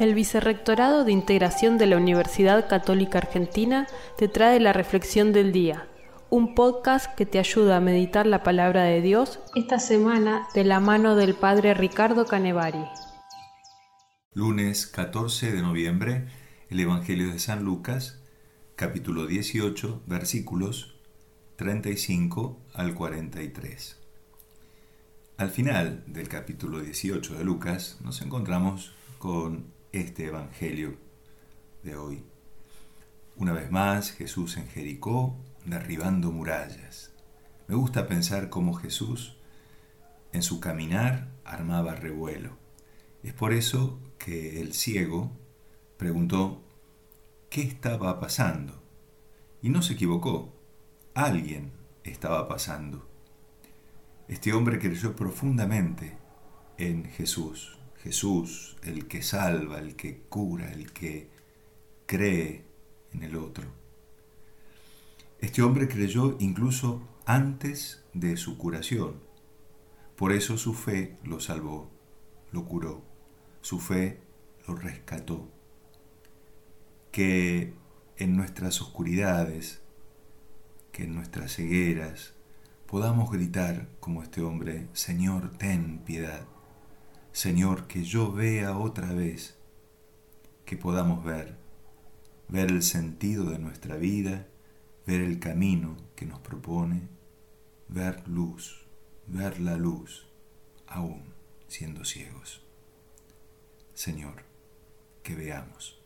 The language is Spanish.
El Vicerrectorado de Integración de la Universidad Católica Argentina te trae la Reflexión del Día, un podcast que te ayuda a meditar la palabra de Dios esta semana de la mano del Padre Ricardo Canevari. Lunes 14 de noviembre, el Evangelio de San Lucas, capítulo 18, versículos 35 al 43. Al final del capítulo 18 de Lucas nos encontramos con este Evangelio de hoy. Una vez más, Jesús en Jericó, derribando murallas. Me gusta pensar cómo Jesús, en su caminar, armaba revuelo. Es por eso que el ciego preguntó qué estaba pasando. Y no se equivocó, alguien estaba pasando. Este hombre creyó profundamente en Jesús, Jesús, el que salva, el que cura, el que cree en el otro. Este hombre creyó incluso antes de su curación. Por eso su fe lo salvó, lo curó, su fe lo rescató. Que en nuestras oscuridades, que en nuestras cegueras, podamos gritar como este hombre, Señor, ten piedad. Señor, que yo vea otra vez, que podamos ver, ver el sentido de nuestra vida, ver el camino que nos propone, ver luz, ver la luz, aún siendo ciegos. Señor, que veamos.